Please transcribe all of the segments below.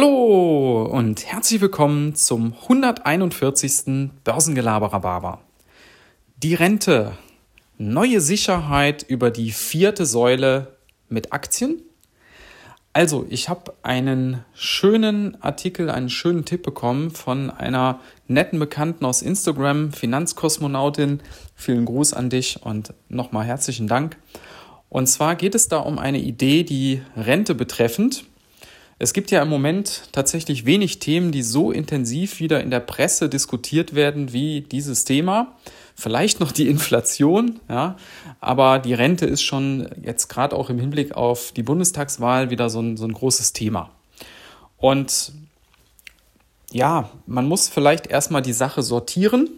Hallo und herzlich willkommen zum 141. Börsengelaberer Die Rente. Neue Sicherheit über die vierte Säule mit Aktien. Also, ich habe einen schönen Artikel, einen schönen Tipp bekommen von einer netten Bekannten aus Instagram, Finanzkosmonautin. Vielen Gruß an dich und nochmal herzlichen Dank. Und zwar geht es da um eine Idee, die Rente betreffend. Es gibt ja im Moment tatsächlich wenig Themen, die so intensiv wieder in der Presse diskutiert werden wie dieses Thema. Vielleicht noch die Inflation, ja, aber die Rente ist schon jetzt gerade auch im Hinblick auf die Bundestagswahl wieder so ein, so ein großes Thema. Und ja, man muss vielleicht erstmal die Sache sortieren,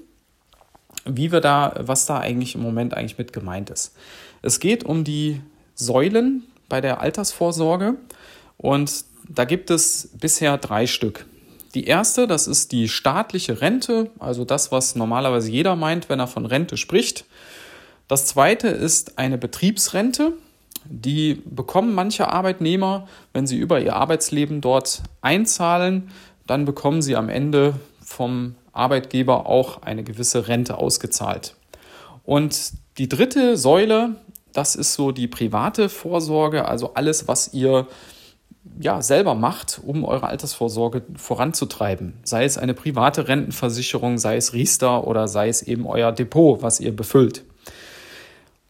wie wir da, was da eigentlich im Moment eigentlich mit gemeint ist. Es geht um die Säulen bei der Altersvorsorge und da gibt es bisher drei Stück. Die erste, das ist die staatliche Rente, also das, was normalerweise jeder meint, wenn er von Rente spricht. Das zweite ist eine Betriebsrente. Die bekommen manche Arbeitnehmer, wenn sie über ihr Arbeitsleben dort einzahlen, dann bekommen sie am Ende vom Arbeitgeber auch eine gewisse Rente ausgezahlt. Und die dritte Säule, das ist so die private Vorsorge, also alles, was ihr ja, selber macht, um eure Altersvorsorge voranzutreiben. Sei es eine private Rentenversicherung, sei es Riester oder sei es eben euer Depot, was ihr befüllt.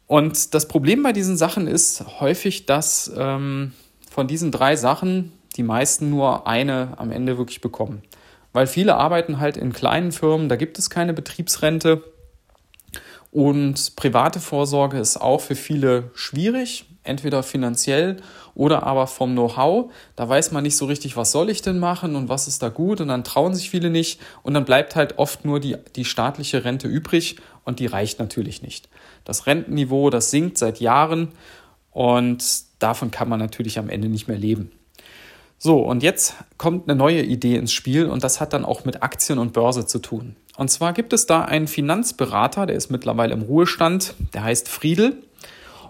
Und das Problem bei diesen Sachen ist häufig, dass ähm, von diesen drei Sachen die meisten nur eine am Ende wirklich bekommen. Weil viele arbeiten halt in kleinen Firmen, da gibt es keine Betriebsrente. Und private Vorsorge ist auch für viele schwierig, entweder finanziell oder aber vom Know-how. Da weiß man nicht so richtig, was soll ich denn machen und was ist da gut und dann trauen sich viele nicht und dann bleibt halt oft nur die, die staatliche Rente übrig und die reicht natürlich nicht. Das Rentenniveau, das sinkt seit Jahren und davon kann man natürlich am Ende nicht mehr leben. So, und jetzt kommt eine neue Idee ins Spiel und das hat dann auch mit Aktien und Börse zu tun. Und zwar gibt es da einen Finanzberater, der ist mittlerweile im Ruhestand, der heißt Friedel.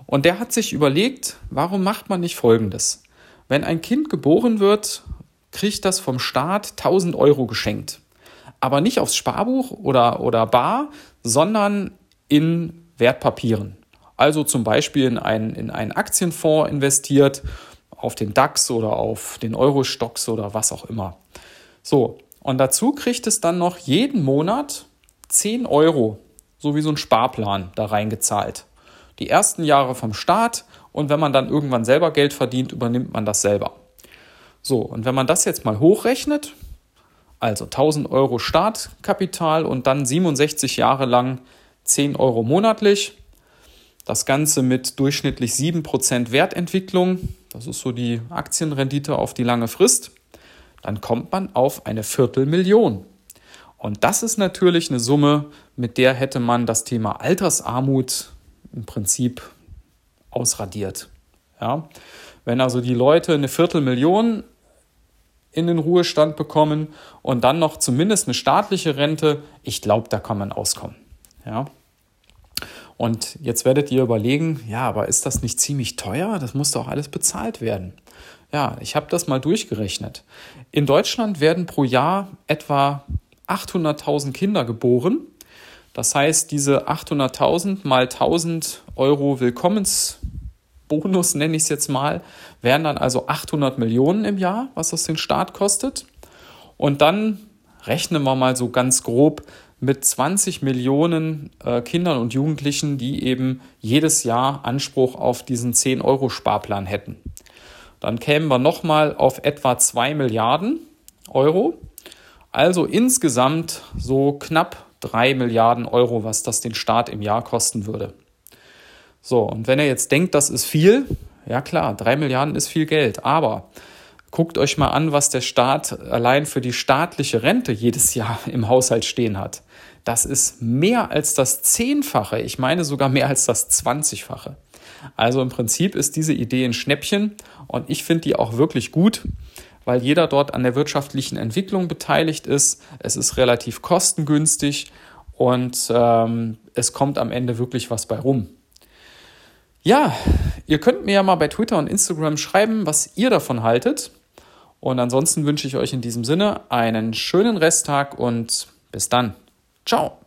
Und der hat sich überlegt, warum macht man nicht Folgendes? Wenn ein Kind geboren wird, kriegt das vom Staat 1000 Euro geschenkt. Aber nicht aufs Sparbuch oder, oder bar, sondern in Wertpapieren. Also zum Beispiel in einen, in einen Aktienfonds investiert auf den DAX oder auf den Euro-Stocks oder was auch immer. So, und dazu kriegt es dann noch jeden Monat 10 Euro, so wie so ein Sparplan da reingezahlt. Die ersten Jahre vom Staat und wenn man dann irgendwann selber Geld verdient, übernimmt man das selber. So, und wenn man das jetzt mal hochrechnet, also 1000 Euro Startkapital und dann 67 Jahre lang 10 Euro monatlich, das Ganze mit durchschnittlich 7% Wertentwicklung, das ist so die Aktienrendite auf die lange Frist, dann kommt man auf eine Viertelmillion. Und das ist natürlich eine Summe, mit der hätte man das Thema Altersarmut im Prinzip ausradiert. Ja? Wenn also die Leute eine Viertelmillion in den Ruhestand bekommen und dann noch zumindest eine staatliche Rente, ich glaube, da kann man auskommen. Ja? Und jetzt werdet ihr überlegen, ja, aber ist das nicht ziemlich teuer? Das muss doch alles bezahlt werden. Ja, ich habe das mal durchgerechnet. In Deutschland werden pro Jahr etwa 800.000 Kinder geboren. Das heißt, diese 800.000 mal 1000 Euro Willkommensbonus, nenne ich es jetzt mal, wären dann also 800 Millionen im Jahr, was das den Staat kostet. Und dann rechnen wir mal so ganz grob mit 20 Millionen äh, Kindern und Jugendlichen, die eben jedes Jahr Anspruch auf diesen 10-Euro-Sparplan hätten. Dann kämen wir nochmal auf etwa 2 Milliarden Euro. Also insgesamt so knapp 3 Milliarden Euro, was das den Staat im Jahr kosten würde. So, und wenn ihr jetzt denkt, das ist viel, ja klar, 3 Milliarden ist viel Geld, aber guckt euch mal an, was der Staat allein für die staatliche Rente jedes Jahr im Haushalt stehen hat. Das ist mehr als das Zehnfache, ich meine sogar mehr als das Zwanzigfache. Also im Prinzip ist diese Idee ein Schnäppchen und ich finde die auch wirklich gut, weil jeder dort an der wirtschaftlichen Entwicklung beteiligt ist. Es ist relativ kostengünstig und ähm, es kommt am Ende wirklich was bei rum. Ja, ihr könnt mir ja mal bei Twitter und Instagram schreiben, was ihr davon haltet. Und ansonsten wünsche ich euch in diesem Sinne einen schönen Resttag und bis dann. Ciao.